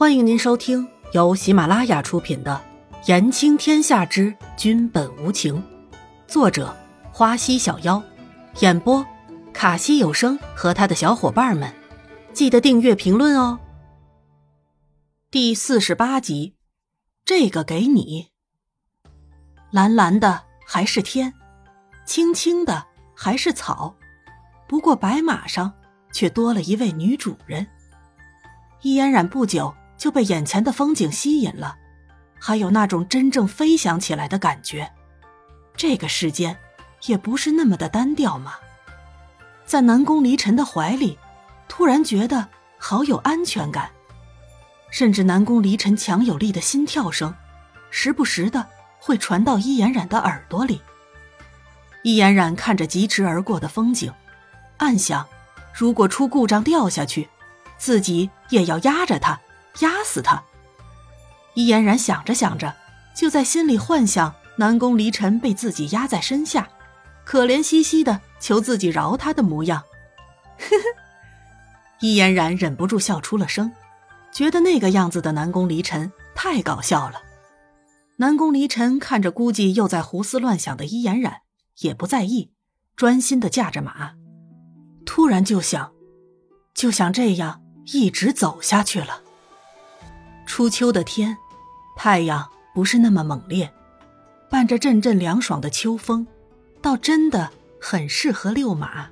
欢迎您收听由喜马拉雅出品的《言情天下之君本无情》，作者花溪小妖，演播卡西有声和他的小伙伴们。记得订阅、评论哦。第四十八集，这个给你。蓝蓝的还是天，青青的还是草，不过白马上却多了一位女主人。易嫣然不久。就被眼前的风景吸引了，还有那种真正飞翔起来的感觉。这个世间也不是那么的单调嘛。在南宫离尘的怀里，突然觉得好有安全感，甚至南宫离尘强有力的心跳声，时不时的会传到伊嫣然的耳朵里。伊嫣然看着疾驰而过的风景，暗想：如果出故障掉下去，自己也要压着他。压死他！伊嫣然想着想着，就在心里幻想南宫离尘被自己压在身下，可怜兮兮的求自己饶他的模样。呵呵，伊嫣然忍不住笑出了声，觉得那个样子的南宫离尘太搞笑了。南宫离尘看着估计又在胡思乱想的伊嫣然，也不在意，专心的驾着马。突然就想，就想这样一直走下去了。初秋的天，太阳不是那么猛烈，伴着阵阵凉爽的秋风，倒真的很适合遛马。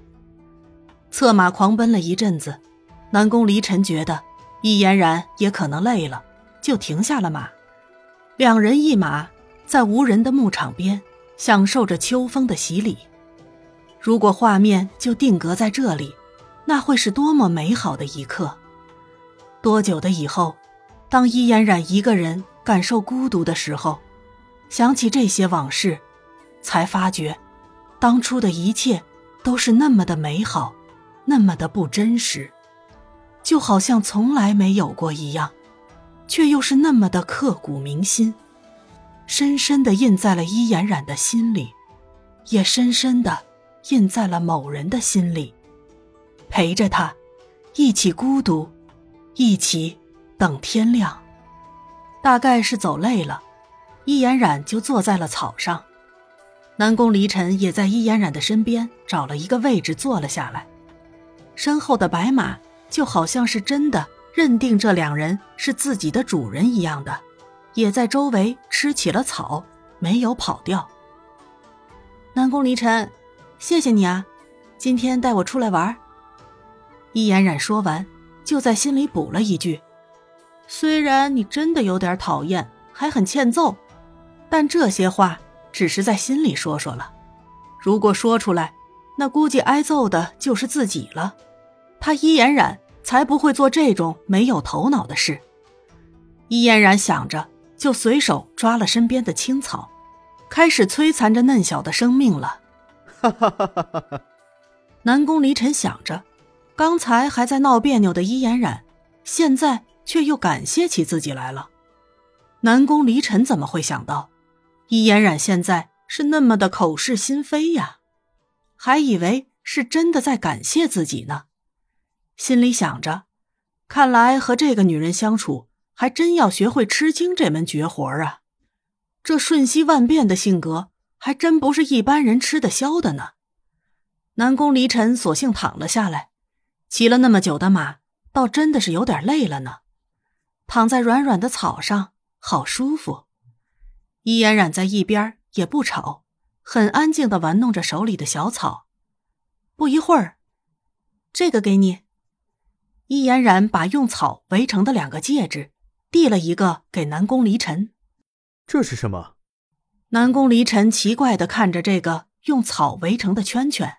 策马狂奔了一阵子，南宫离尘觉得易嫣然也可能累了，就停下了马。两人一马在无人的牧场边，享受着秋风的洗礼。如果画面就定格在这里，那会是多么美好的一刻！多久的以后？当伊嫣然一个人感受孤独的时候，想起这些往事，才发觉，当初的一切都是那么的美好，那么的不真实，就好像从来没有过一样，却又是那么的刻骨铭心，深深的印在了伊嫣然的心里，也深深的印在了某人的心里，陪着他，一起孤独，一起。等天亮，大概是走累了，易言染就坐在了草上。南宫离尘也在易言染的身边找了一个位置坐了下来，身后的白马就好像是真的认定这两人是自己的主人一样的，也在周围吃起了草，没有跑掉。南宫离尘，谢谢你啊，今天带我出来玩。易言染说完，就在心里补了一句。虽然你真的有点讨厌，还很欠揍，但这些话只是在心里说说了。如果说出来，那估计挨揍的就是自己了。他伊嫣然才不会做这种没有头脑的事。伊嫣然想着，就随手抓了身边的青草，开始摧残着嫩小的生命了。哈哈哈哈哈！南宫离尘想着，刚才还在闹别扭的伊嫣然，现在。却又感谢起自己来了。南宫离尘怎么会想到，伊嫣然现在是那么的口是心非呀？还以为是真的在感谢自己呢。心里想着，看来和这个女人相处，还真要学会吃惊这门绝活啊！这瞬息万变的性格，还真不是一般人吃得消的呢。南宫离尘索性躺了下来，骑了那么久的马，倒真的是有点累了呢。躺在软软的草上，好舒服。伊嫣然在一边也不吵，很安静的玩弄着手里的小草。不一会儿，这个给你。伊嫣然把用草围成的两个戒指递了一个给南宫离尘。这是什么？南宫离尘奇怪的看着这个用草围成的圈圈。